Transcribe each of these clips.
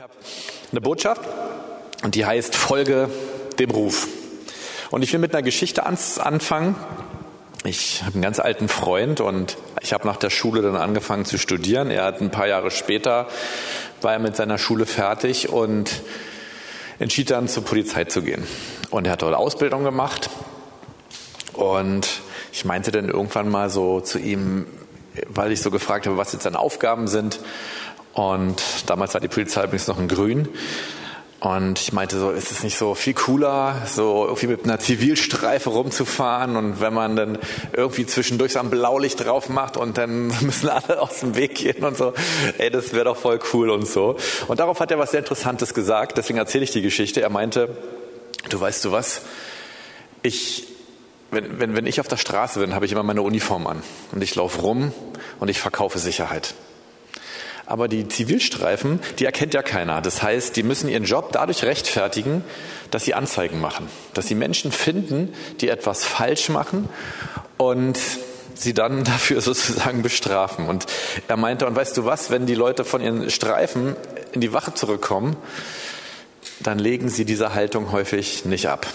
Ich habe eine Botschaft und die heißt Folge dem Ruf. Und ich will mit einer Geschichte anfangen. Ich habe einen ganz alten Freund und ich habe nach der Schule dann angefangen zu studieren. Er hat ein paar Jahre später war er mit seiner Schule fertig und entschied dann zur Polizei zu gehen. Und er hat dort Ausbildung gemacht und ich meinte dann irgendwann mal so zu ihm, weil ich so gefragt habe, was jetzt seine Aufgaben sind, und damals war die Polizei übrigens noch in Grün. Und ich meinte so, ist es nicht so viel cooler, so irgendwie mit einer Zivilstreife rumzufahren und wenn man dann irgendwie zwischendurch so ein Blaulicht drauf macht und dann müssen alle aus dem Weg gehen und so, ey, das wäre doch voll cool und so. Und darauf hat er was sehr Interessantes gesagt, deswegen erzähle ich die Geschichte. Er meinte, du weißt du was, ich, wenn, wenn, wenn ich auf der Straße bin, habe ich immer meine Uniform an und ich laufe rum und ich verkaufe Sicherheit. Aber die Zivilstreifen, die erkennt ja keiner. Das heißt, die müssen ihren Job dadurch rechtfertigen, dass sie Anzeigen machen, dass sie Menschen finden, die etwas falsch machen und sie dann dafür sozusagen bestrafen. Und er meinte, und weißt du was, wenn die Leute von ihren Streifen in die Wache zurückkommen, dann legen sie diese Haltung häufig nicht ab.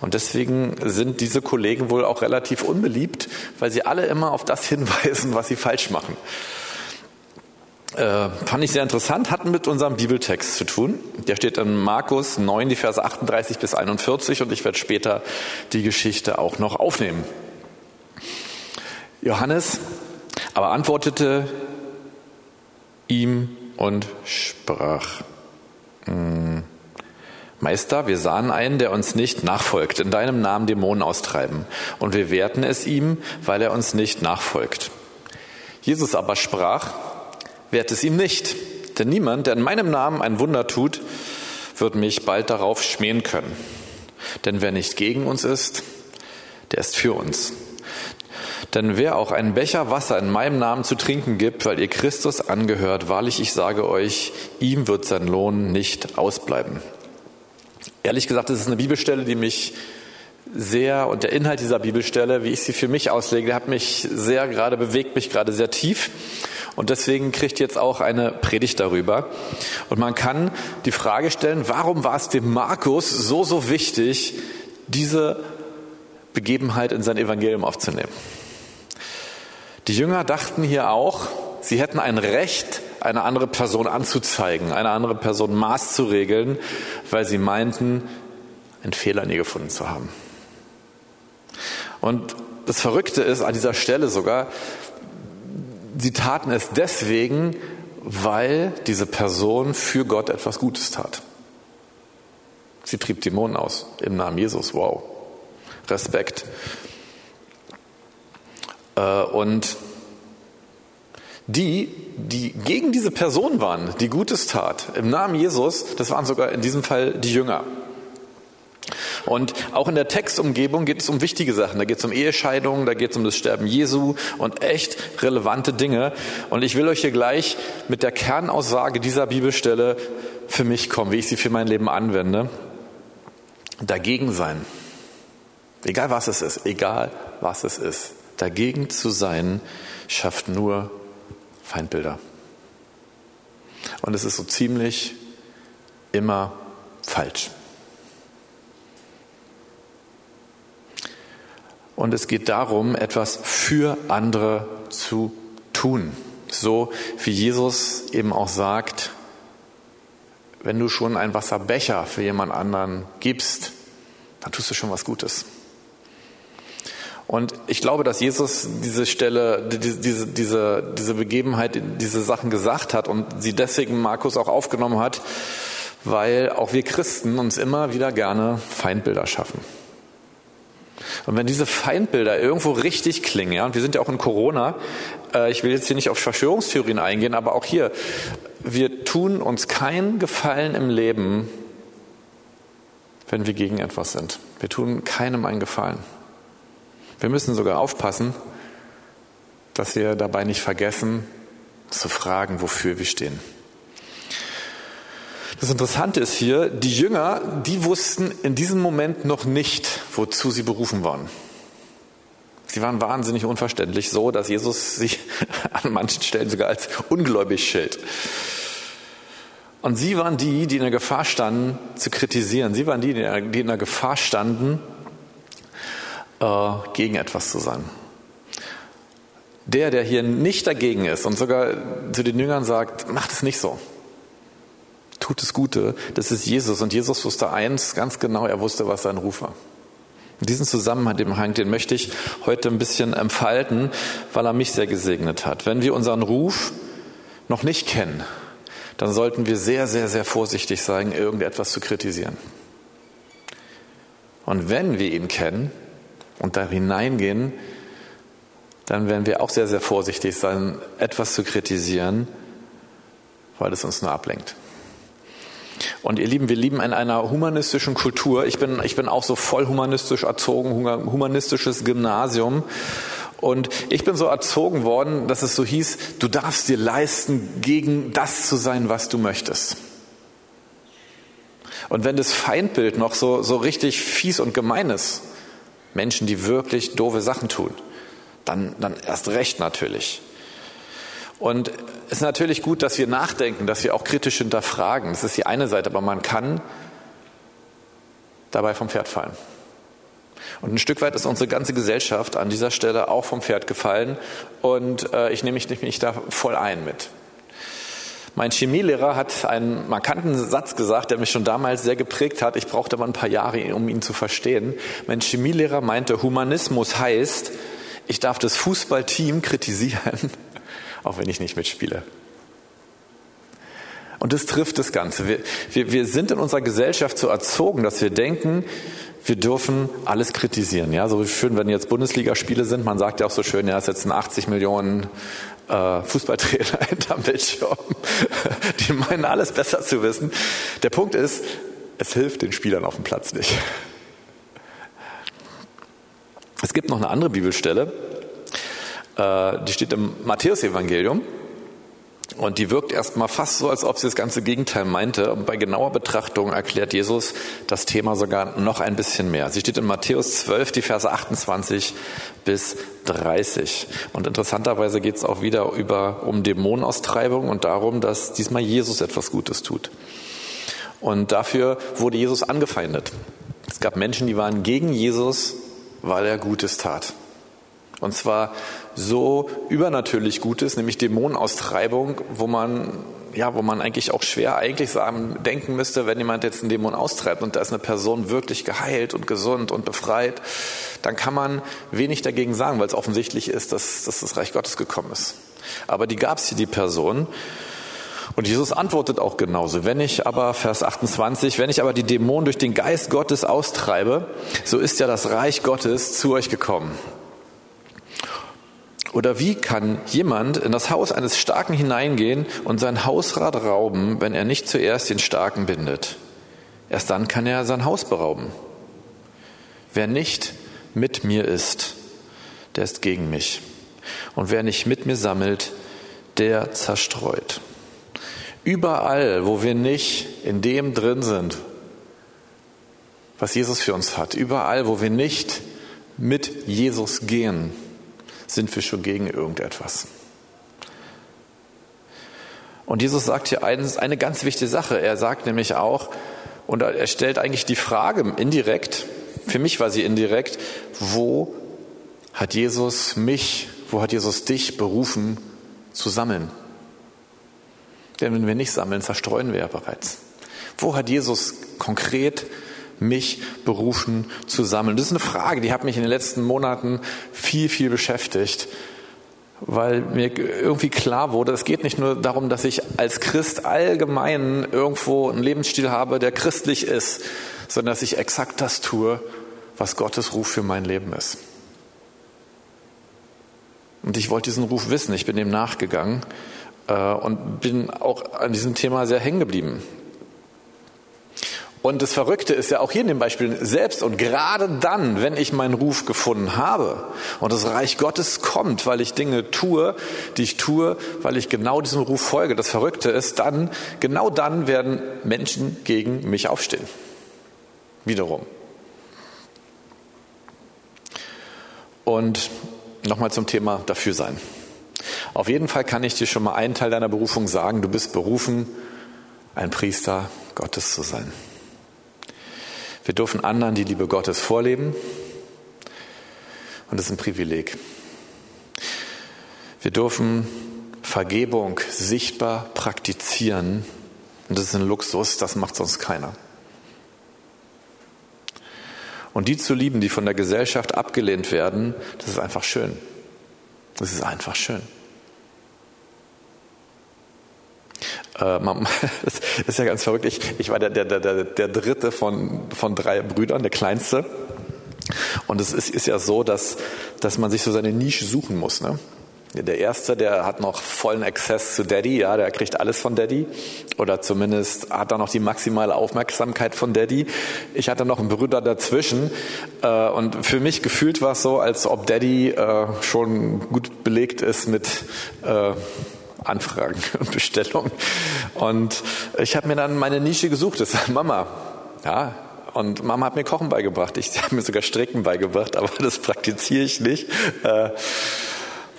Und deswegen sind diese Kollegen wohl auch relativ unbeliebt, weil sie alle immer auf das hinweisen, was sie falsch machen. Äh, fand ich sehr interessant, hat mit unserem Bibeltext zu tun. Der steht in Markus 9, die Verse 38 bis 41 und ich werde später die Geschichte auch noch aufnehmen. Johannes aber antwortete ihm und sprach, hm, Meister, wir sahen einen, der uns nicht nachfolgt, in deinem Namen Dämonen austreiben, und wir wehrten es ihm, weil er uns nicht nachfolgt. Jesus aber sprach, wehrt es ihm nicht. Denn niemand, der in meinem Namen ein Wunder tut, wird mich bald darauf schmähen können. Denn wer nicht gegen uns ist, der ist für uns. Denn wer auch einen Becher Wasser in meinem Namen zu trinken gibt, weil ihr Christus angehört, wahrlich ich sage euch, ihm wird sein Lohn nicht ausbleiben. Ehrlich gesagt, das ist eine Bibelstelle, die mich sehr und der Inhalt dieser Bibelstelle, wie ich sie für mich auslege, hat mich sehr gerade bewegt mich gerade sehr tief und deswegen kriegt jetzt auch eine Predigt darüber. Und man kann die Frage stellen, warum war es dem Markus so, so wichtig, diese Begebenheit in sein Evangelium aufzunehmen? Die Jünger dachten hier auch, sie hätten ein Recht, eine andere Person anzuzeigen, eine andere Person Maß zu regeln, weil sie meinten, einen Fehler in ihr gefunden zu haben. Und das Verrückte ist an dieser Stelle sogar, sie taten es deswegen, weil diese Person für Gott etwas Gutes tat. Sie trieb Dämonen aus im Namen Jesus. Wow. Respekt. Äh, und die, die gegen diese Person waren, die Gutes tat, im Namen Jesus, das waren sogar in diesem Fall die Jünger. Und auch in der Textumgebung geht es um wichtige Sachen. Da geht es um Ehescheidungen, da geht es um das Sterben Jesu und echt relevante Dinge. Und ich will euch hier gleich mit der Kernaussage dieser Bibelstelle für mich kommen, wie ich sie für mein Leben anwende. Dagegen sein. Egal was es ist, egal was es ist. Dagegen zu sein, schafft nur Feindbilder. Und es ist so ziemlich immer falsch. Und es geht darum, etwas für andere zu tun. So wie Jesus eben auch sagt, wenn du schon einen Wasserbecher für jemand anderen gibst, dann tust du schon was Gutes. Und ich glaube, dass Jesus diese Stelle, diese, diese, diese Begebenheit, diese Sachen gesagt hat und sie deswegen Markus auch aufgenommen hat, weil auch wir Christen uns immer wieder gerne Feindbilder schaffen. Und wenn diese Feindbilder irgendwo richtig klingen, ja, und wir sind ja auch in Corona, äh, ich will jetzt hier nicht auf Verschwörungstheorien eingehen, aber auch hier, wir tun uns keinen Gefallen im Leben, wenn wir gegen etwas sind. Wir tun keinem einen Gefallen. Wir müssen sogar aufpassen, dass wir dabei nicht vergessen, zu fragen, wofür wir stehen. Das Interessante ist hier, die Jünger, die wussten in diesem Moment noch nicht, wozu sie berufen waren. Sie waren wahnsinnig unverständlich, so dass Jesus sich an manchen Stellen sogar als ungläubig schilt. Und sie waren die, die in der Gefahr standen, zu kritisieren. Sie waren die, die in der Gefahr standen, äh, gegen etwas zu sein. Der, der hier nicht dagegen ist und sogar zu den Jüngern sagt, macht es nicht so. Tut das Gute, das ist Jesus. Und Jesus wusste eins ganz genau, er wusste, was sein Ruf war. Diesen Zusammenhang, den möchte ich heute ein bisschen entfalten, weil er mich sehr gesegnet hat. Wenn wir unseren Ruf noch nicht kennen, dann sollten wir sehr, sehr, sehr vorsichtig sein, irgendetwas zu kritisieren. Und wenn wir ihn kennen und da hineingehen, dann werden wir auch sehr, sehr vorsichtig sein, etwas zu kritisieren, weil es uns nur ablenkt. Und ihr Lieben, wir lieben in einer humanistischen Kultur. Ich bin, ich bin auch so voll humanistisch erzogen, humanistisches Gymnasium. Und ich bin so erzogen worden, dass es so hieß, du darfst dir leisten, gegen das zu sein, was du möchtest. Und wenn das Feindbild noch so, so richtig fies und gemein ist, Menschen, die wirklich doofe Sachen tun, dann, dann erst recht natürlich. Und es ist natürlich gut, dass wir nachdenken, dass wir auch kritisch hinterfragen. Das ist die eine Seite, aber man kann dabei vom Pferd fallen. Und ein Stück weit ist unsere ganze Gesellschaft an dieser Stelle auch vom Pferd gefallen und äh, ich nehme mich, mich da voll ein mit. Mein Chemielehrer hat einen markanten Satz gesagt, der mich schon damals sehr geprägt hat. Ich brauchte aber ein paar Jahre, um ihn zu verstehen. Mein Chemielehrer meinte, Humanismus heißt, ich darf das Fußballteam kritisieren, auch wenn ich nicht mitspiele. Und das trifft das Ganze. Wir, wir, wir sind in unserer Gesellschaft so erzogen, dass wir denken, wir dürfen alles kritisieren. Ja, so schön, wenn jetzt Bundesligaspiele sind, man sagt ja auch so schön, ja, es sitzen 80 Millionen äh, Fußballtrainer hinterm Bildschirm. Die meinen alles besser zu wissen. Der Punkt ist, es hilft den Spielern auf dem Platz nicht. Es gibt noch eine andere Bibelstelle, die steht im Matthäusevangelium. Und die wirkt erstmal fast so, als ob sie das ganze Gegenteil meinte. Und bei genauer Betrachtung erklärt Jesus das Thema sogar noch ein bisschen mehr. Sie steht in Matthäus 12, die Verse 28 bis 30. Und interessanterweise geht es auch wieder über, um Dämonenaustreibung und darum, dass diesmal Jesus etwas Gutes tut. Und dafür wurde Jesus angefeindet. Es gab Menschen, die waren gegen Jesus, weil er Gutes tat. Und zwar so übernatürlich Gutes, nämlich Dämonenaustreibung, wo man, ja, wo man eigentlich auch schwer eigentlich sagen, denken müsste, wenn jemand jetzt einen Dämon austreibt und da ist eine Person wirklich geheilt und gesund und befreit, dann kann man wenig dagegen sagen, weil es offensichtlich ist, dass, dass das Reich Gottes gekommen ist. Aber die gab es hier, die Person. Und Jesus antwortet auch genauso. Wenn ich aber, Vers 28, wenn ich aber die Dämonen durch den Geist Gottes austreibe, so ist ja das Reich Gottes zu euch gekommen. Oder wie kann jemand in das Haus eines Starken hineingehen und sein Hausrat rauben, wenn er nicht zuerst den Starken bindet? Erst dann kann er sein Haus berauben. Wer nicht mit mir ist, der ist gegen mich. Und wer nicht mit mir sammelt, der zerstreut. Überall, wo wir nicht in dem drin sind, was Jesus für uns hat, überall, wo wir nicht mit Jesus gehen, sind wir schon gegen irgendetwas. Und Jesus sagt hier eine ganz wichtige Sache. Er sagt nämlich auch, und er stellt eigentlich die Frage indirekt, für mich war sie indirekt, wo hat Jesus mich, wo hat Jesus dich berufen zu sammeln? Denn wenn wir nicht sammeln, zerstreuen wir ja bereits. Wo hat Jesus konkret mich berufen zu sammeln? Das ist eine Frage, die hat mich in den letzten Monaten viel, viel beschäftigt, weil mir irgendwie klar wurde, es geht nicht nur darum, dass ich als Christ allgemein irgendwo einen Lebensstil habe, der christlich ist, sondern dass ich exakt das tue, was Gottes Ruf für mein Leben ist. Und ich wollte diesen Ruf wissen, ich bin dem nachgegangen äh, und bin auch an diesem Thema sehr hängen geblieben. Und das Verrückte ist ja auch hier in dem Beispiel selbst und gerade dann, wenn ich meinen Ruf gefunden habe und das Reich Gottes kommt, weil ich Dinge tue, die ich tue, weil ich genau diesem Ruf folge. Das Verrückte ist dann, genau dann werden Menschen gegen mich aufstehen. Wiederum. Und nochmal zum Thema dafür sein. Auf jeden Fall kann ich dir schon mal einen Teil deiner Berufung sagen. Du bist berufen, ein Priester Gottes zu sein. Wir dürfen anderen die Liebe Gottes vorleben und das ist ein Privileg. Wir dürfen Vergebung sichtbar praktizieren und das ist ein Luxus, das macht sonst keiner. Und die zu lieben, die von der Gesellschaft abgelehnt werden, das ist einfach schön. Das ist einfach schön. Äh, das ist ja ganz verrückt. Ich, ich war der, der, der, der dritte von, von drei Brüdern, der kleinste. Und es ist, ist ja so, dass, dass man sich so seine Nische suchen muss. Ne? Der erste, der hat noch vollen Access zu Daddy, ja, der kriegt alles von Daddy oder zumindest hat er noch die maximale Aufmerksamkeit von Daddy. Ich hatte noch einen Bruder dazwischen äh, und für mich gefühlt war es so, als ob Daddy äh, schon gut belegt ist mit äh, Anfragen und Bestellungen. Und ich habe mir dann meine Nische gesucht, das ist Mama. Ja, und Mama hat mir Kochen beigebracht. Ich habe mir sogar Stricken beigebracht, aber das praktiziere ich nicht. Äh,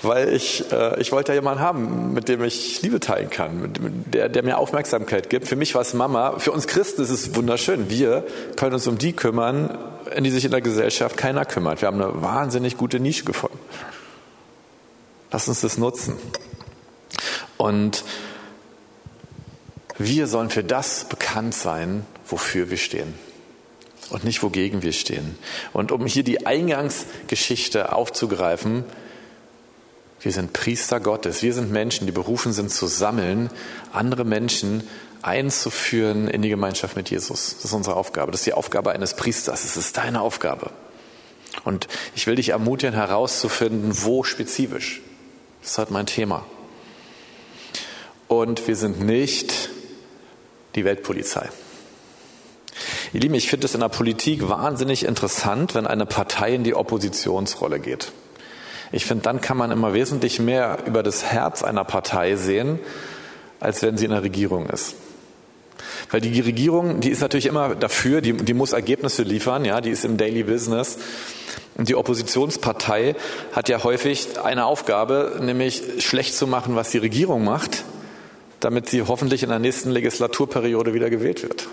weil ich, äh, ich wollte ja jemanden haben, mit dem ich Liebe teilen kann, mit, der, der mir Aufmerksamkeit gibt. Für mich war es Mama. Für uns Christen ist es wunderschön. Wir können uns um die kümmern, in die sich in der Gesellschaft keiner kümmert. Wir haben eine wahnsinnig gute Nische gefunden. Lass uns das nutzen. Und wir sollen für das bekannt sein, wofür wir stehen und nicht wogegen wir stehen. Und um hier die Eingangsgeschichte aufzugreifen, wir sind Priester Gottes. Wir sind Menschen, die berufen sind zu sammeln, andere Menschen einzuführen in die Gemeinschaft mit Jesus. Das ist unsere Aufgabe. Das ist die Aufgabe eines Priesters. Das ist deine Aufgabe. Und ich will dich ermutigen, herauszufinden, wo spezifisch. Das ist halt mein Thema. Und wir sind nicht die Weltpolizei. Ihr Lieben, ich finde es in der Politik wahnsinnig interessant, wenn eine Partei in die Oppositionsrolle geht. Ich finde, dann kann man immer wesentlich mehr über das Herz einer Partei sehen, als wenn sie in der Regierung ist. Weil die Regierung, die ist natürlich immer dafür, die, die muss Ergebnisse liefern, ja, die ist im Daily Business. Und die Oppositionspartei hat ja häufig eine Aufgabe, nämlich schlecht zu machen, was die Regierung macht, damit sie hoffentlich in der nächsten Legislaturperiode wieder gewählt wird.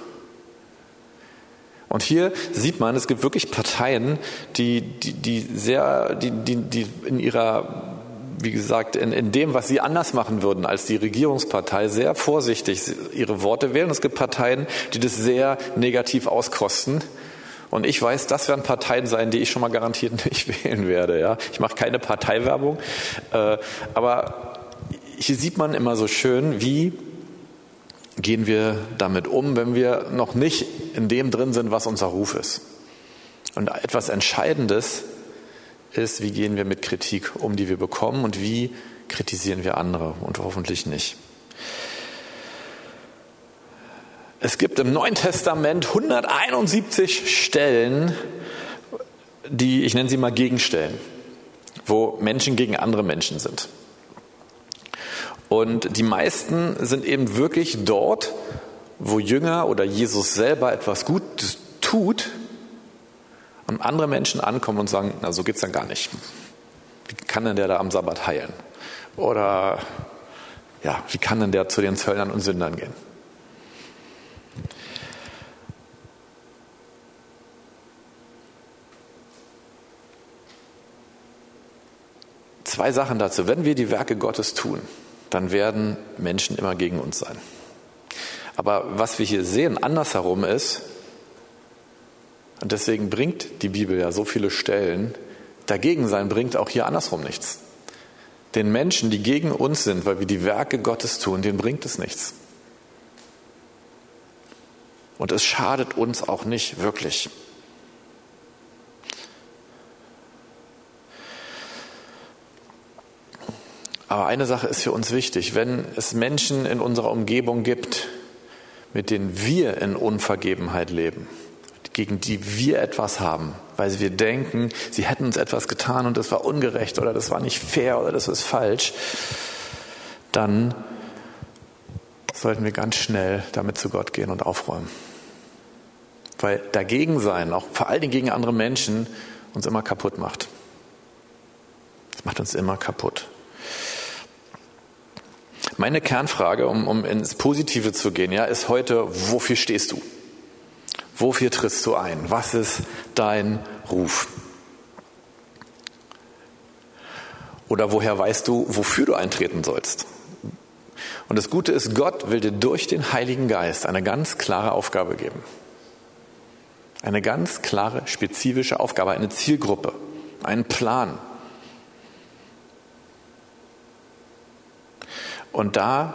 Und hier sieht man, es gibt wirklich Parteien, die, die, die sehr, die, die, die in ihrer, wie gesagt, in, in dem, was sie anders machen würden als die Regierungspartei, sehr vorsichtig ihre Worte wählen. Es gibt Parteien, die das sehr negativ auskosten. Und ich weiß, das werden Parteien sein, die ich schon mal garantiert nicht wählen werde. Ja, ich mache keine Parteiwerbung, äh, aber hier sieht man immer so schön, wie gehen wir damit um, wenn wir noch nicht in dem drin sind, was unser Ruf ist. Und etwas Entscheidendes ist, wie gehen wir mit Kritik um, die wir bekommen und wie kritisieren wir andere und hoffentlich nicht. Es gibt im Neuen Testament 171 Stellen, die, ich nenne sie mal Gegenstellen, wo Menschen gegen andere Menschen sind. Und die meisten sind eben wirklich dort, wo Jünger oder Jesus selber etwas Gutes tut und andere Menschen ankommen und sagen, na so geht's dann gar nicht. Wie kann denn der da am Sabbat heilen? Oder ja, wie kann denn der zu den Zöllnern und Sündern gehen? Zwei Sachen dazu. Wenn wir die Werke Gottes tun, dann werden Menschen immer gegen uns sein. Aber was wir hier sehen, andersherum ist, und deswegen bringt die Bibel ja so viele Stellen, dagegen sein bringt auch hier andersrum nichts. Den Menschen, die gegen uns sind, weil wir die Werke Gottes tun, denen bringt es nichts. Und es schadet uns auch nicht wirklich. Aber eine Sache ist für uns wichtig. Wenn es Menschen in unserer Umgebung gibt, mit denen wir in Unvergebenheit leben, gegen die wir etwas haben, weil wir denken, sie hätten uns etwas getan und das war ungerecht oder das war nicht fair oder das ist falsch, dann sollten wir ganz schnell damit zu Gott gehen und aufräumen. Weil dagegen sein, auch vor allen Dingen gegen andere Menschen, uns immer kaputt macht. Das macht uns immer kaputt. Meine Kernfrage, um, um ins Positive zu gehen, ja, ist heute, wofür stehst du? Wofür trittst du ein? Was ist dein Ruf? Oder woher weißt du, wofür du eintreten sollst? Und das Gute ist, Gott will dir durch den Heiligen Geist eine ganz klare Aufgabe geben. Eine ganz klare, spezifische Aufgabe, eine Zielgruppe, einen Plan. Und da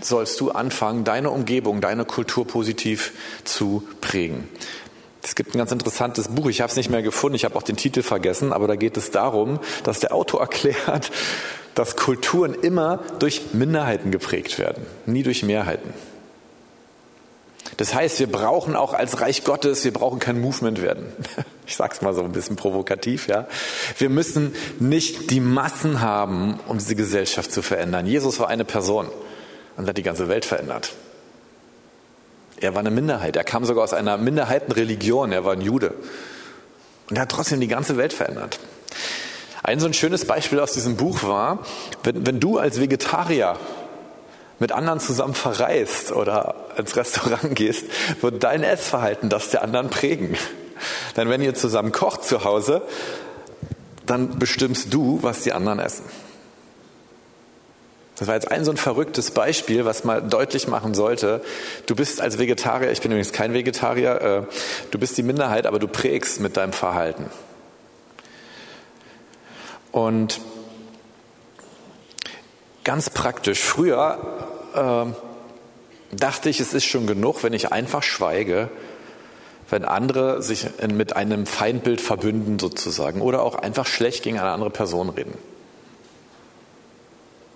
sollst du anfangen, deine Umgebung, deine Kultur positiv zu prägen. Es gibt ein ganz interessantes Buch, ich habe es nicht mehr gefunden, ich habe auch den Titel vergessen, aber da geht es darum, dass der Autor erklärt, dass Kulturen immer durch Minderheiten geprägt werden, nie durch Mehrheiten. Das heißt, wir brauchen auch als Reich Gottes, wir brauchen kein Movement werden. Ich sag's mal so ein bisschen provokativ, ja. Wir müssen nicht die Massen haben, um diese Gesellschaft zu verändern. Jesus war eine Person und hat die ganze Welt verändert. Er war eine Minderheit. Er kam sogar aus einer Minderheitenreligion. Er war ein Jude. Und er hat trotzdem die ganze Welt verändert. Ein so ein schönes Beispiel aus diesem Buch war, wenn, wenn du als Vegetarier mit anderen zusammen verreist oder ins Restaurant gehst, wird dein Essverhalten das der anderen prägen. Denn wenn ihr zusammen kocht zu Hause, dann bestimmst du, was die anderen essen. Das war jetzt ein so ein verrücktes Beispiel, was mal deutlich machen sollte, du bist als Vegetarier, ich bin übrigens kein Vegetarier, äh, du bist die Minderheit, aber du prägst mit deinem Verhalten. Und ganz praktisch, früher äh, dachte ich, es ist schon genug, wenn ich einfach schweige, wenn andere sich mit einem Feindbild verbünden sozusagen oder auch einfach schlecht gegen eine andere Person reden.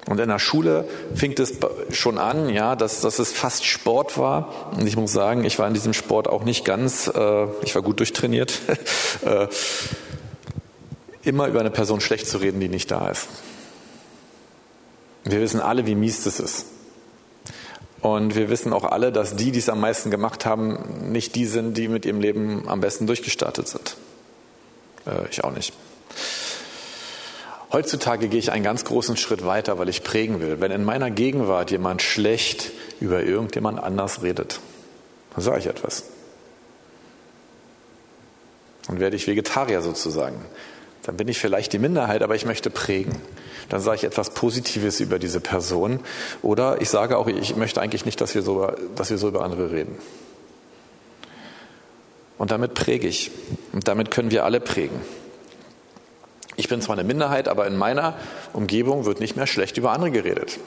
Und in der Schule fing es schon an, ja, dass, dass es fast Sport war. Und ich muss sagen, ich war in diesem Sport auch nicht ganz, äh, ich war gut durchtrainiert, äh, immer über eine Person schlecht zu reden, die nicht da ist. Wir wissen alle, wie mies das ist. Und wir wissen auch alle, dass die, die es am meisten gemacht haben, nicht die sind, die mit ihrem Leben am besten durchgestartet sind. Äh, ich auch nicht. Heutzutage gehe ich einen ganz großen Schritt weiter, weil ich prägen will. Wenn in meiner Gegenwart jemand schlecht über irgendjemand anders redet, dann sage ich etwas. Dann werde ich Vegetarier sozusagen. Dann bin ich vielleicht die Minderheit, aber ich möchte prägen. Dann sage ich etwas Positives über diese Person. Oder ich sage auch, ich möchte eigentlich nicht, dass wir so, dass wir so über andere reden. Und damit präge ich. Und damit können wir alle prägen. Ich bin zwar eine Minderheit, aber in meiner Umgebung wird nicht mehr schlecht über andere geredet.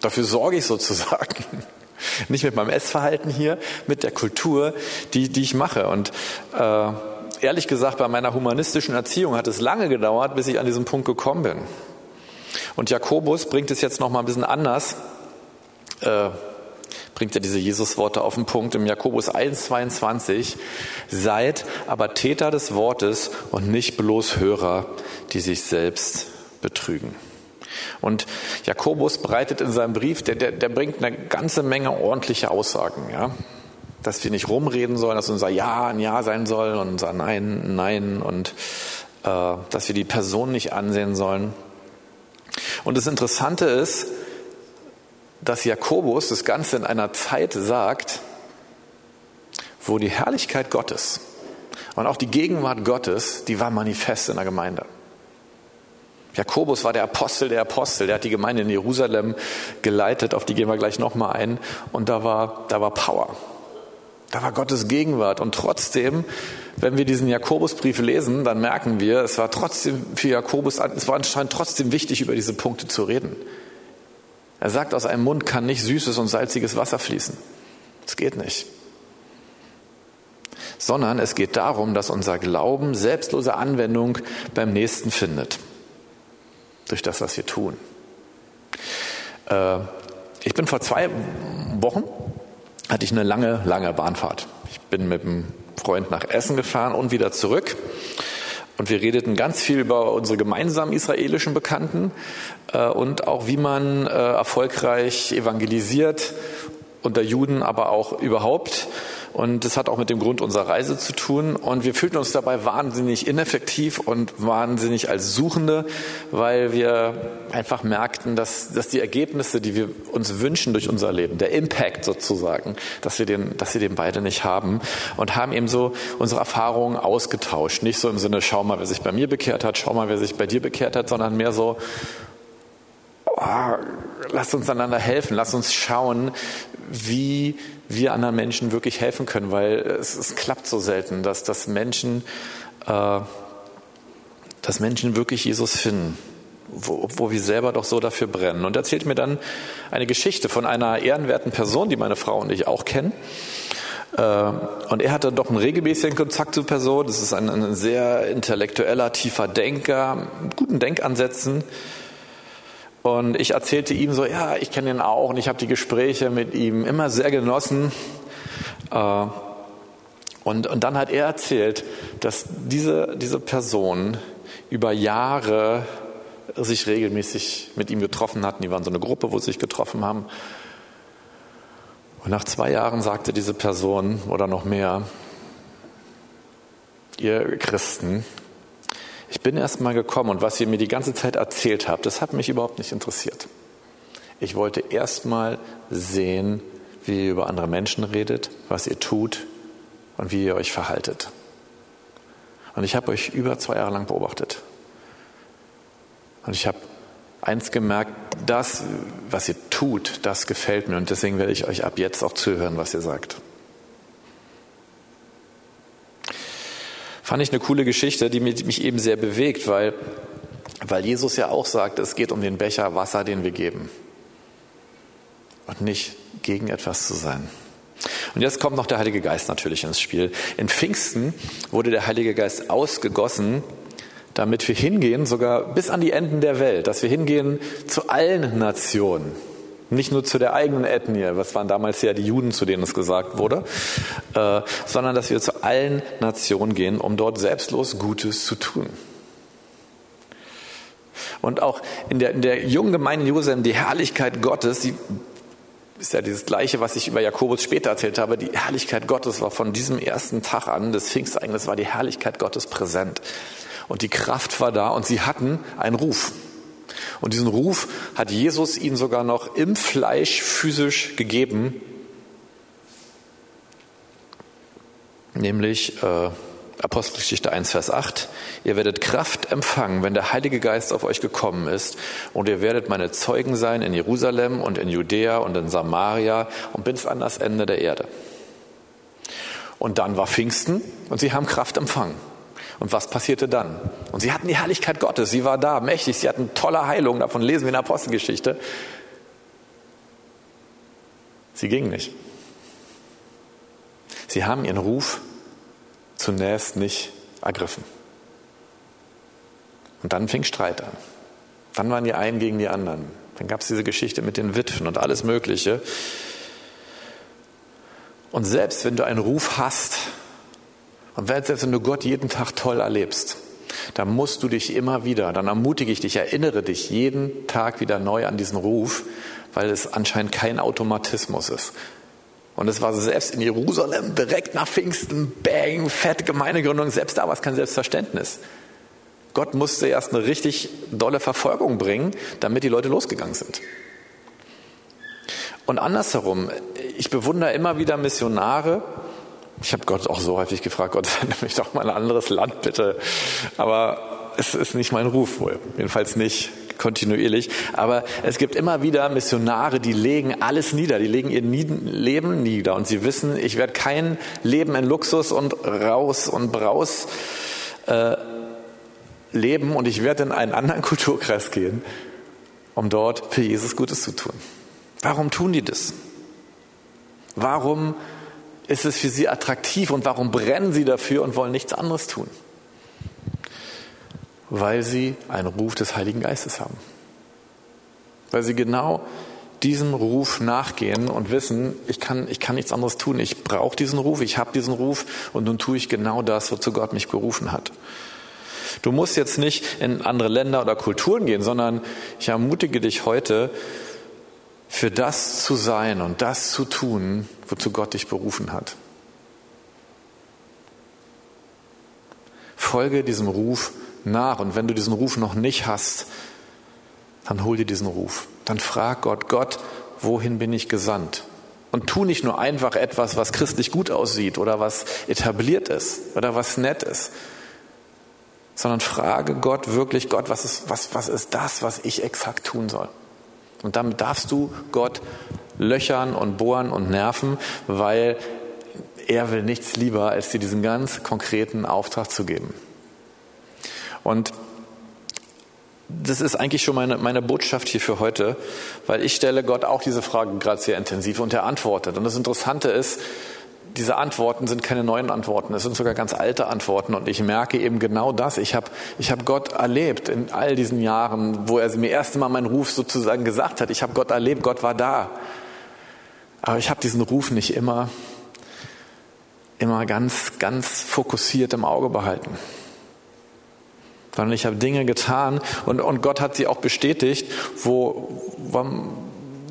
Dafür sorge ich sozusagen. Nicht mit meinem Essverhalten hier, mit der Kultur, die, die ich mache. Und äh, ehrlich gesagt, bei meiner humanistischen Erziehung hat es lange gedauert, bis ich an diesen Punkt gekommen bin. Und Jakobus bringt es jetzt noch mal ein bisschen anders. Äh, bringt er diese Jesus-Worte auf den Punkt im Jakobus 1,22. Seid aber Täter des Wortes und nicht bloß Hörer, die sich selbst betrügen. Und Jakobus breitet in seinem Brief, der, der, der bringt eine ganze Menge ordentliche Aussagen, ja. Dass wir nicht rumreden sollen, dass unser Ja ein Ja sein soll und unser Nein ein Nein und äh, dass wir die Person nicht ansehen sollen. Und das Interessante ist, dass Jakobus das Ganze in einer Zeit sagt, wo die Herrlichkeit Gottes und auch die Gegenwart Gottes, die war manifest in der Gemeinde. Jakobus war der Apostel der Apostel, der hat die Gemeinde in Jerusalem geleitet, auf die gehen wir gleich nochmal ein, und da war, da war Power. Da war Gottes Gegenwart. Und trotzdem, wenn wir diesen Jakobusbrief lesen, dann merken wir, es war trotzdem für Jakobus, es war anscheinend trotzdem wichtig, über diese Punkte zu reden. Er sagt, aus einem Mund kann nicht süßes und salziges Wasser fließen. Das geht nicht. Sondern es geht darum, dass unser Glauben selbstlose Anwendung beim Nächsten findet. Durch das, was wir tun. Äh, ich bin vor zwei Wochen, hatte ich eine lange, lange Bahnfahrt. Ich bin mit einem Freund nach Essen gefahren und wieder zurück. Und wir redeten ganz viel über unsere gemeinsamen israelischen Bekannten äh, und auch wie man äh, erfolgreich evangelisiert unter Juden, aber auch überhaupt. Und das hat auch mit dem Grund unserer Reise zu tun. Und wir fühlten uns dabei wahnsinnig ineffektiv und wahnsinnig als Suchende, weil wir einfach merkten, dass, dass die Ergebnisse, die wir uns wünschen durch unser Leben, der Impact sozusagen, dass wir den, dass wir den beide nicht haben und haben eben so unsere Erfahrungen ausgetauscht. Nicht so im Sinne, schau mal, wer sich bei mir bekehrt hat, schau mal, wer sich bei dir bekehrt hat, sondern mehr so, oh, lasst uns einander helfen, lasst uns schauen, wie wir anderen Menschen wirklich helfen können, weil es, es klappt so selten, dass, dass, Menschen, äh, dass Menschen wirklich Jesus finden, wo, wo wir selber doch so dafür brennen. Und er erzählt mir dann eine Geschichte von einer ehrenwerten Person, die meine Frau und ich auch kennen. Äh, und er hatte doch einen regelmäßigen Kontakt zu Personen. Das ist ein, ein sehr intellektueller, tiefer Denker, mit guten Denkansätzen. Und ich erzählte ihm so, ja, ich kenne ihn auch und ich habe die Gespräche mit ihm immer sehr genossen. Äh, und, und dann hat er erzählt, dass diese, diese Person über Jahre sich regelmäßig mit ihm getroffen hatten. Die waren so eine Gruppe, wo sie sich getroffen haben. Und nach zwei Jahren sagte diese Person oder noch mehr, ihr Christen, ich bin erst mal gekommen und was ihr mir die ganze Zeit erzählt habt, das hat mich überhaupt nicht interessiert. Ich wollte erst mal sehen, wie ihr über andere Menschen redet, was ihr tut und wie ihr euch verhaltet. Und ich habe euch über zwei Jahre lang beobachtet. Und ich habe eins gemerkt, das, was ihr tut, das gefällt mir. Und deswegen werde ich euch ab jetzt auch zuhören, was ihr sagt. Fand ich eine coole Geschichte, die mich eben sehr bewegt, weil, weil Jesus ja auch sagt, es geht um den Becher Wasser, den wir geben. Und nicht gegen etwas zu sein. Und jetzt kommt noch der Heilige Geist natürlich ins Spiel. In Pfingsten wurde der Heilige Geist ausgegossen, damit wir hingehen, sogar bis an die Enden der Welt, dass wir hingehen zu allen Nationen. Nicht nur zu der eigenen Ethnie, was waren damals ja die Juden, zu denen es gesagt wurde, äh, sondern dass wir zu allen Nationen gehen, um dort selbstlos Gutes zu tun. Und auch in der, in der jungen Gemeinde in Jerusalem, die Herrlichkeit Gottes, die ist ja dieses Gleiche, was ich über Jakobus später erzählt habe. Die Herrlichkeit Gottes war von diesem ersten Tag an des Pfingsteignisses war die Herrlichkeit Gottes präsent. Und die Kraft war da und sie hatten einen Ruf. Und diesen Ruf hat Jesus ihnen sogar noch im Fleisch physisch gegeben, nämlich äh, Apostelgeschichte 1, Vers 8. Ihr werdet Kraft empfangen, wenn der Heilige Geist auf euch gekommen ist, und ihr werdet meine Zeugen sein in Jerusalem und in Judäa und in Samaria und bis an das Ende der Erde. Und dann war Pfingsten und sie haben Kraft empfangen. Und was passierte dann? Und sie hatten die Herrlichkeit Gottes, sie war da, mächtig, sie hatten tolle Heilungen, davon lesen wir in der Apostelgeschichte. Sie gingen nicht. Sie haben ihren Ruf zunächst nicht ergriffen. Und dann fing Streit an. Dann waren die einen gegen die anderen. Dann gab es diese Geschichte mit den Witwen und alles Mögliche. Und selbst wenn du einen Ruf hast, und selbst wenn du Gott jeden Tag toll erlebst, dann musst du dich immer wieder, dann ermutige ich dich, erinnere dich jeden Tag wieder neu an diesen Ruf, weil es anscheinend kein Automatismus ist. Und es war selbst in Jerusalem direkt nach Pfingsten, bang, fette Gemeindegründung, selbst da war es kein Selbstverständnis. Gott musste erst eine richtig dolle Verfolgung bringen, damit die Leute losgegangen sind. Und andersherum, ich bewundere immer wieder Missionare, ich habe Gott auch so häufig gefragt, Gott, sende mich doch mal ein anderes Land bitte. Aber es ist nicht mein Ruf wohl. Jedenfalls nicht kontinuierlich. Aber es gibt immer wieder Missionare, die legen alles nieder. Die legen ihr Leben nieder. Und sie wissen, ich werde kein Leben in Luxus und raus und braus äh, leben. Und ich werde in einen anderen Kulturkreis gehen, um dort für Jesus Gutes zu tun. Warum tun die das? Warum ist es für sie attraktiv und warum brennen sie dafür und wollen nichts anderes tun? Weil sie einen Ruf des Heiligen Geistes haben. Weil sie genau diesem Ruf nachgehen und wissen, ich kann, ich kann nichts anderes tun. Ich brauche diesen Ruf, ich habe diesen Ruf und nun tue ich genau das, wozu Gott mich gerufen hat. Du musst jetzt nicht in andere Länder oder Kulturen gehen, sondern ich ermutige dich heute, für das zu sein und das zu tun, wozu Gott dich berufen hat. Folge diesem Ruf nach und wenn du diesen Ruf noch nicht hast, dann hol dir diesen Ruf. Dann frag Gott, Gott, wohin bin ich gesandt? Und tu nicht nur einfach etwas, was christlich gut aussieht oder was etabliert ist oder was nett ist, sondern frage Gott wirklich, Gott, was ist, was, was ist das, was ich exakt tun soll? Und damit darfst du Gott löchern und bohren und nerven, weil er will nichts lieber, als dir diesen ganz konkreten Auftrag zu geben. Und das ist eigentlich schon meine, meine Botschaft hier für heute, weil ich stelle Gott auch diese Frage gerade sehr intensiv und er antwortet. Und das Interessante ist, diese Antworten sind keine neuen Antworten, es sind sogar ganz alte Antworten. Und ich merke eben genau das. Ich habe ich hab Gott erlebt in all diesen Jahren, wo er mir erst einmal meinen Ruf sozusagen gesagt hat. Ich habe Gott erlebt, Gott war da. Aber ich habe diesen Ruf nicht immer, immer ganz, ganz fokussiert im Auge behalten. Sondern ich habe Dinge getan und, und Gott hat sie auch bestätigt, wo, wo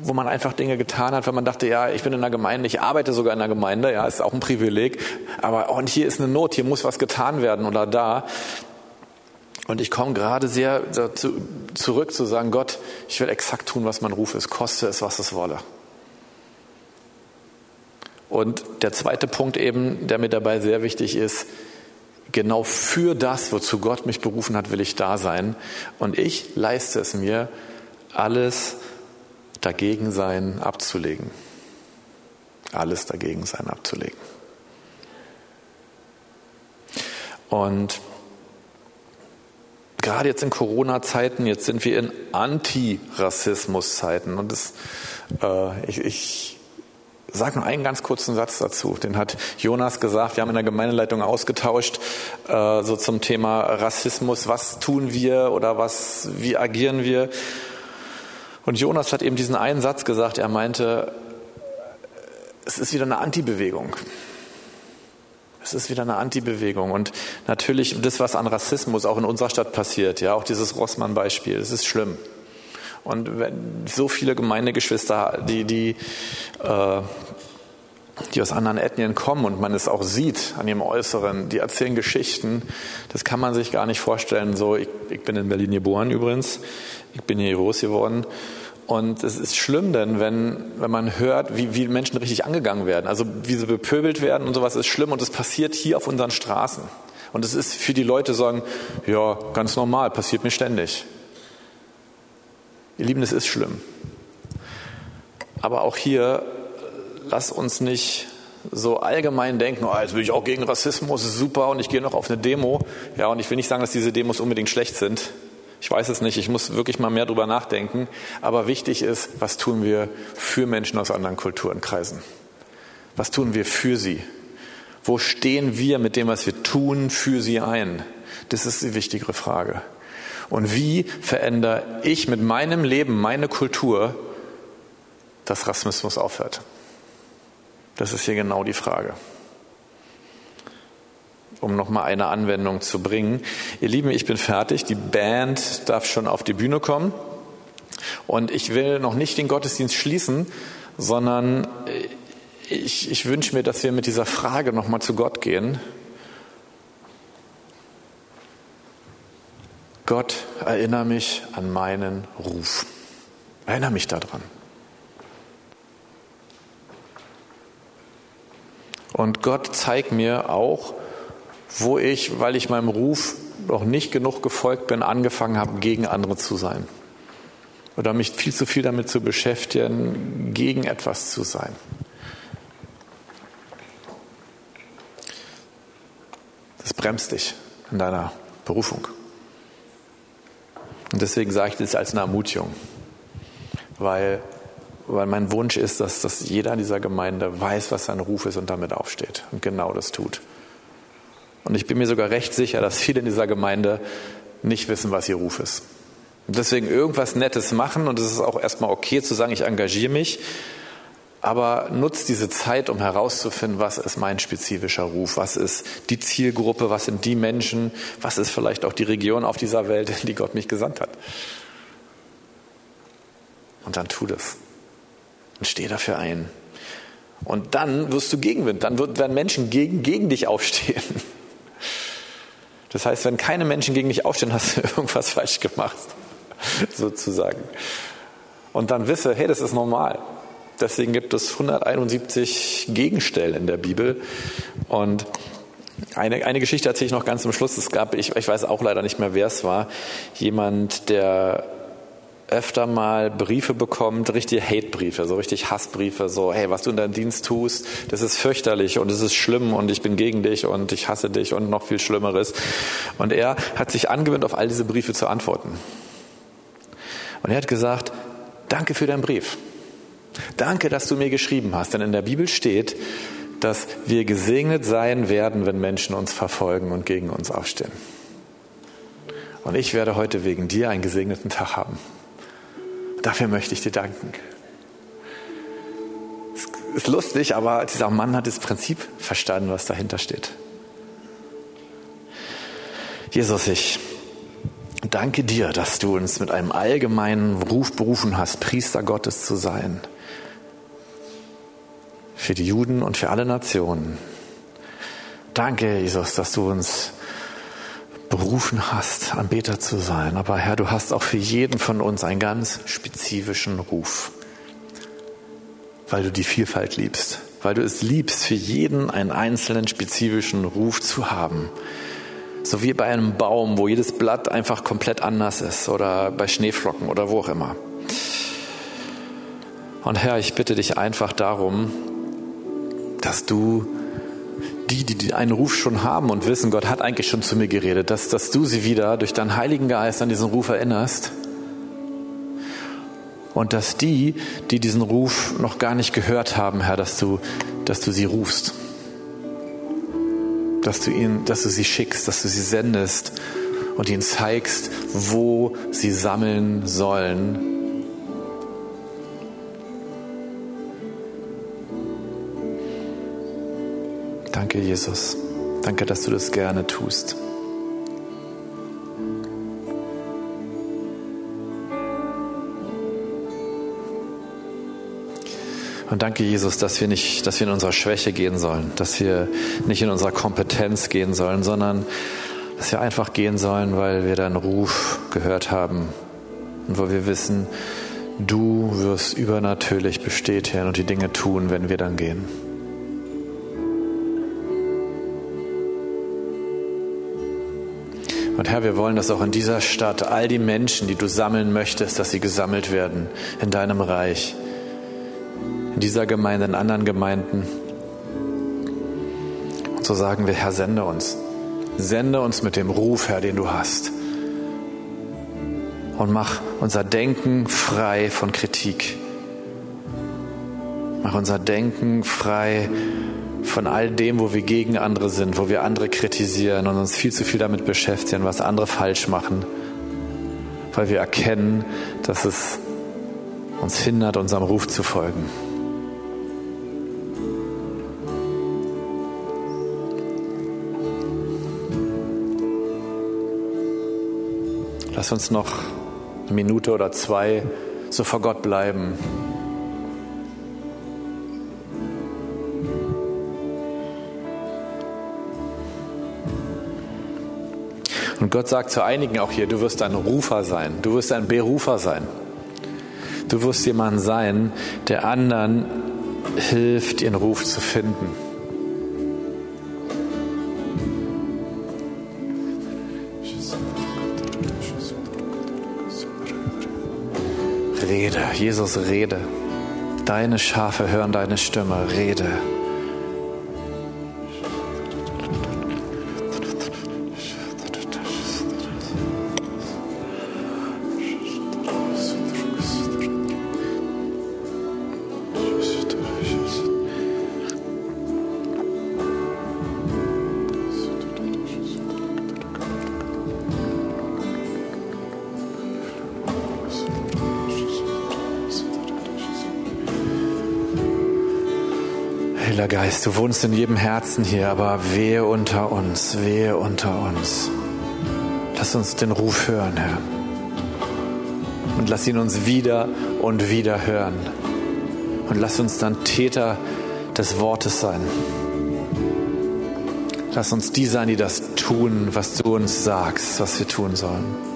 wo man einfach Dinge getan hat, wenn man dachte, ja, ich bin in der Gemeinde, ich arbeite sogar in der Gemeinde, ja, ist auch ein Privileg, aber und hier ist eine Not, hier muss was getan werden oder da. Und ich komme gerade sehr dazu, zurück zu sagen, Gott, ich will exakt tun, was mein Ruf ist, koste es, was es wolle. Und der zweite Punkt eben, der mir dabei sehr wichtig ist, genau für das, wozu Gott mich berufen hat, will ich da sein. Und ich leiste es mir, alles dagegen sein abzulegen. Alles dagegen sein abzulegen. Und gerade jetzt in Corona-Zeiten, jetzt sind wir in Antirassismus-Zeiten. Und das, äh, ich, ich sage nur einen ganz kurzen Satz dazu. Den hat Jonas gesagt. Wir haben in der Gemeindeleitung ausgetauscht, äh, so zum Thema Rassismus. Was tun wir oder was, wie agieren wir? Und Jonas hat eben diesen einen Satz gesagt, er meinte, es ist wieder eine Antibewegung. Es ist wieder eine Antibewegung. Und natürlich das, was an Rassismus auch in unserer Stadt passiert, ja, auch dieses Rossmann-Beispiel, das ist schlimm. Und wenn so viele Gemeindegeschwister, die, die, äh, die aus anderen Ethnien kommen und man es auch sieht an ihrem Äußeren, die erzählen Geschichten, das kann man sich gar nicht vorstellen. So, ich, ich bin in Berlin geboren übrigens, ich bin hier groß geworden. Und es ist schlimm, denn wenn, wenn man hört, wie, wie Menschen richtig angegangen werden, also wie sie bepöbelt werden und sowas, ist schlimm und es passiert hier auf unseren Straßen. Und es ist für die Leute sagen, ja, ganz normal, passiert mir ständig. Ihr Lieben, es ist schlimm. Aber auch hier, lass uns nicht so allgemein denken, oh, jetzt bin ich auch gegen Rassismus, super und ich gehe noch auf eine Demo. Ja, und ich will nicht sagen, dass diese Demos unbedingt schlecht sind. Ich weiß es nicht, ich muss wirklich mal mehr drüber nachdenken. Aber wichtig ist, was tun wir für Menschen aus anderen Kulturenkreisen? Was tun wir für sie? Wo stehen wir mit dem, was wir tun, für sie ein? Das ist die wichtigere Frage. Und wie verändere ich mit meinem Leben, meine Kultur, dass Rassismus aufhört? Das ist hier genau die Frage um nochmal eine Anwendung zu bringen. Ihr Lieben, ich bin fertig. Die Band darf schon auf die Bühne kommen. Und ich will noch nicht den Gottesdienst schließen, sondern ich, ich wünsche mir, dass wir mit dieser Frage nochmal zu Gott gehen. Gott, erinnere mich an meinen Ruf. Erinnere mich daran. Und Gott, zeig mir auch, wo ich, weil ich meinem Ruf noch nicht genug gefolgt bin, angefangen habe, gegen andere zu sein. Oder mich viel zu viel damit zu beschäftigen, gegen etwas zu sein. Das bremst dich in deiner Berufung. Und deswegen sage ich das als eine Ermutigung, weil, weil mein Wunsch ist, dass, dass jeder in dieser Gemeinde weiß, was sein Ruf ist und damit aufsteht und genau das tut. Und ich bin mir sogar recht sicher, dass viele in dieser Gemeinde nicht wissen, was ihr Ruf ist. Und deswegen irgendwas Nettes machen und es ist auch erstmal okay zu sagen, ich engagiere mich, aber nutzt diese Zeit, um herauszufinden, was ist mein spezifischer Ruf, was ist die Zielgruppe, was sind die Menschen, was ist vielleicht auch die Region auf dieser Welt, in die Gott mich gesandt hat. Und dann tu das. Und steh dafür ein. Und dann wirst du Gegenwind, dann werden Menschen gegen, gegen dich aufstehen. Das heißt, wenn keine Menschen gegen dich aufstehen, hast du irgendwas falsch gemacht, sozusagen. Und dann wisse, hey, das ist normal. Deswegen gibt es 171 Gegenstellen in der Bibel. Und eine, eine Geschichte erzähle ich noch ganz zum Schluss. Es gab, ich, ich weiß auch leider nicht mehr, wer es war, jemand, der öfter mal Briefe bekommt, richtige Hate-Briefe, so richtig Hassbriefe, so, hey, was du in deinem Dienst tust, das ist fürchterlich und es ist schlimm und ich bin gegen dich und ich hasse dich und noch viel Schlimmeres. Und er hat sich angewöhnt, auf all diese Briefe zu antworten. Und er hat gesagt, danke für deinen Brief. Danke, dass du mir geschrieben hast, denn in der Bibel steht, dass wir gesegnet sein werden, wenn Menschen uns verfolgen und gegen uns aufstehen. Und ich werde heute wegen dir einen gesegneten Tag haben. Dafür möchte ich dir danken. Es ist lustig, aber dieser Mann hat das Prinzip verstanden, was dahinter steht. Jesus, ich danke dir, dass du uns mit einem allgemeinen Ruf berufen hast, Priester Gottes zu sein für die Juden und für alle Nationen. Danke, Jesus, dass du uns berufen hast, Anbeter zu sein. Aber Herr, du hast auch für jeden von uns einen ganz spezifischen Ruf, weil du die Vielfalt liebst, weil du es liebst, für jeden einen einzelnen spezifischen Ruf zu haben. So wie bei einem Baum, wo jedes Blatt einfach komplett anders ist oder bei Schneeflocken oder wo auch immer. Und Herr, ich bitte dich einfach darum, dass du die, die einen Ruf schon haben und wissen, Gott hat eigentlich schon zu mir geredet, dass, dass du sie wieder durch deinen Heiligen Geist an diesen Ruf erinnerst. Und dass die, die diesen Ruf noch gar nicht gehört haben, Herr, dass du, dass du sie rufst. Dass du, ihn, dass du sie schickst, dass du sie sendest und ihnen zeigst, wo sie sammeln sollen, Danke, Jesus. Danke, dass du das gerne tust. Und danke, Jesus, dass wir nicht, dass wir in unserer Schwäche gehen sollen, dass wir nicht in unserer Kompetenz gehen sollen, sondern dass wir einfach gehen sollen, weil wir deinen Ruf gehört haben und weil wir wissen, du wirst übernatürlich bestätigen und die Dinge tun, wenn wir dann gehen. Und Herr, wir wollen, dass auch in dieser Stadt all die Menschen, die du sammeln möchtest, dass sie gesammelt werden in deinem Reich, in dieser Gemeinde, in anderen Gemeinden. Und so sagen wir, Herr, sende uns. Sende uns mit dem Ruf, Herr, den du hast. Und mach unser Denken frei von Kritik. Mach unser Denken frei von von all dem, wo wir gegen andere sind, wo wir andere kritisieren und uns viel zu viel damit beschäftigen, was andere falsch machen, weil wir erkennen, dass es uns hindert, unserem Ruf zu folgen. Lass uns noch eine Minute oder zwei so vor Gott bleiben. Und Gott sagt zu einigen auch hier, du wirst ein Rufer sein, du wirst ein Berufer sein. Du wirst jemand sein, der anderen hilft, ihren Ruf zu finden. Rede, Jesus, rede. Deine Schafe hören deine Stimme, rede. Geist, du wohnst in jedem Herzen hier, aber wehe unter uns, wehe unter uns. Lass uns den Ruf hören, Herr. Und lass ihn uns wieder und wieder hören. und lass uns dann Täter des Wortes sein. Lass uns die sein, die das tun, was du uns sagst, was wir tun sollen.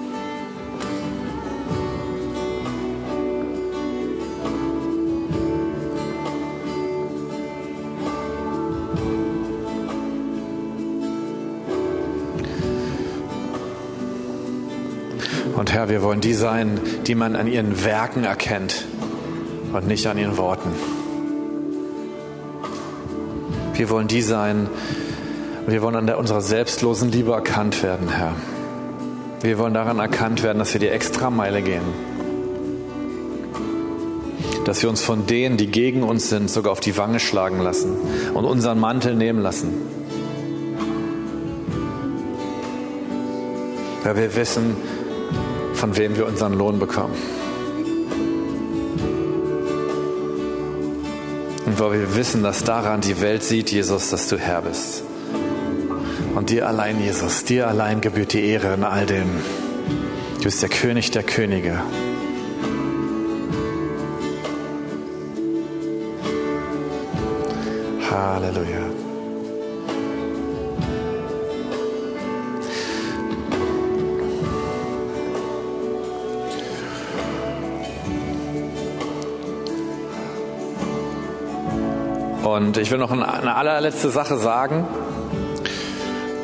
Herr, wir wollen die sein, die man an ihren Werken erkennt und nicht an ihren Worten. Wir wollen die sein, wir wollen an der, unserer selbstlosen Liebe erkannt werden, Herr. Wir wollen daran erkannt werden, dass wir die Extrameile gehen. Dass wir uns von denen, die gegen uns sind, sogar auf die Wange schlagen lassen und unseren Mantel nehmen lassen. Weil wir wissen, von wem wir unseren Lohn bekommen. Und weil wir wissen, dass daran die Welt sieht, Jesus, dass du Herr bist. Und dir allein, Jesus, dir allein gebührt die Ehre in all dem. Du bist der König der Könige. Halleluja. Und ich will noch eine allerletzte Sache sagen.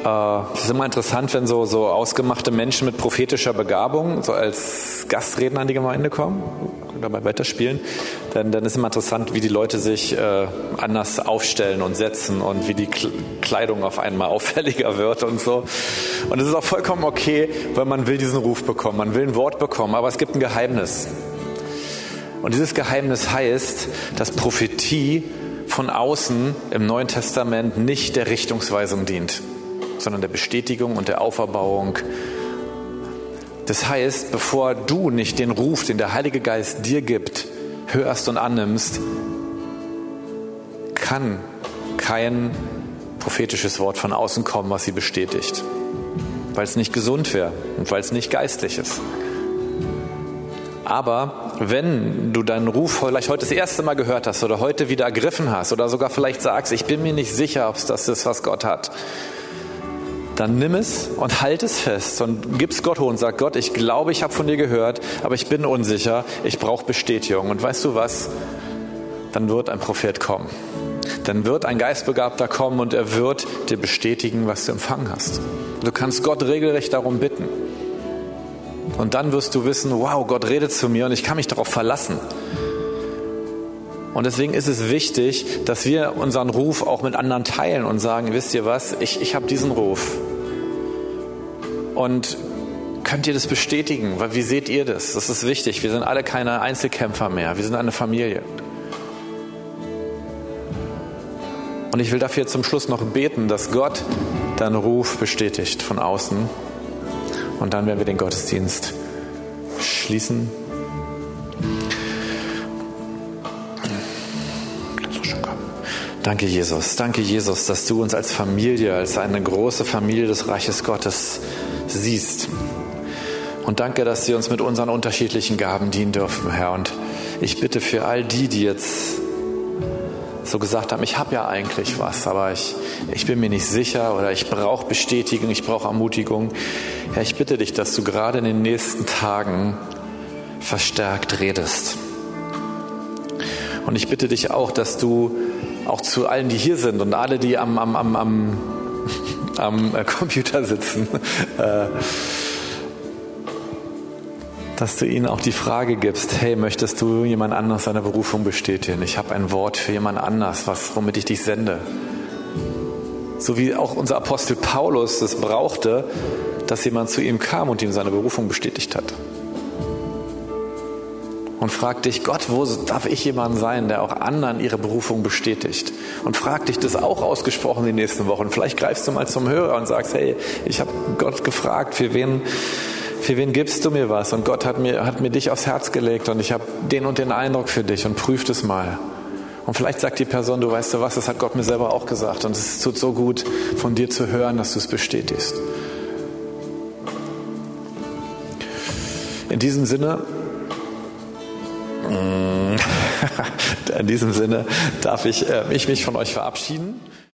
Äh, es ist immer interessant, wenn so, so ausgemachte Menschen mit prophetischer Begabung so als Gastredner an die Gemeinde kommen, dabei weiterspielen. Dann, dann ist immer interessant, wie die Leute sich äh, anders aufstellen und setzen und wie die Kleidung auf einmal auffälliger wird und so. Und es ist auch vollkommen okay, weil man will diesen Ruf bekommen, man will ein Wort bekommen, aber es gibt ein Geheimnis. Und dieses Geheimnis heißt, dass Prophetie von außen im Neuen Testament nicht der Richtungsweisung dient, sondern der Bestätigung und der Auferbauung. Das heißt, bevor du nicht den Ruf, den der Heilige Geist dir gibt, hörst und annimmst, kann kein prophetisches Wort von außen kommen, was sie bestätigt, weil es nicht gesund wäre und weil es nicht geistlich ist. Aber wenn du deinen Ruf vielleicht heute das erste Mal gehört hast oder heute wieder ergriffen hast oder sogar vielleicht sagst, ich bin mir nicht sicher, ob es das ist, was Gott hat, dann nimm es und halt es fest und gib es Gott hoch und sag Gott, ich glaube, ich habe von dir gehört, aber ich bin unsicher, ich brauche Bestätigung. Und weißt du was? Dann wird ein Prophet kommen. Dann wird ein Geistbegabter kommen und er wird dir bestätigen, was du empfangen hast. Du kannst Gott regelrecht darum bitten. Und dann wirst du wissen, wow, Gott redet zu mir und ich kann mich darauf verlassen. Und deswegen ist es wichtig, dass wir unseren Ruf auch mit anderen teilen und sagen, wisst ihr was, ich, ich habe diesen Ruf. Und könnt ihr das bestätigen? Weil wie seht ihr das? Das ist wichtig. Wir sind alle keine Einzelkämpfer mehr. Wir sind eine Familie. Und ich will dafür zum Schluss noch beten, dass Gott deinen Ruf bestätigt von außen und dann werden wir den Gottesdienst schließen. Danke, Jesus. Danke, Jesus, dass du uns als Familie, als eine große Familie des Reiches Gottes siehst. Und danke, dass wir uns mit unseren unterschiedlichen Gaben dienen dürfen, Herr. Und ich bitte für all die, die jetzt so gesagt haben, ich habe ja eigentlich was, aber ich, ich bin mir nicht sicher oder ich brauche Bestätigung, ich brauche Ermutigung. Herr, ich bitte dich, dass du gerade in den nächsten Tagen verstärkt redest. Und ich bitte dich auch, dass du auch zu allen, die hier sind und alle, die am, am, am, am, am Computer sitzen, äh, dass du ihnen auch die Frage gibst, hey, möchtest du jemand anders seine Berufung bestätigen? Ich habe ein Wort für jemand anders, was, womit ich dich sende. So wie auch unser Apostel Paulus es brauchte, dass jemand zu ihm kam und ihm seine Berufung bestätigt hat. Und frag dich, Gott, wo darf ich jemand sein, der auch anderen ihre Berufung bestätigt? Und frag dich das auch ausgesprochen die nächsten Wochen. Vielleicht greifst du mal zum Hörer und sagst, hey, ich habe Gott gefragt, für wen für wen gibst du mir was? Und Gott hat mir, hat mir dich aufs Herz gelegt und ich habe den und den Eindruck für dich und prüft es mal. Und vielleicht sagt die Person, du weißt du was, das hat Gott mir selber auch gesagt und es tut so gut von dir zu hören, dass du es bestätigst. In diesem Sinne, In diesem Sinne darf ich, äh, ich mich von euch verabschieden.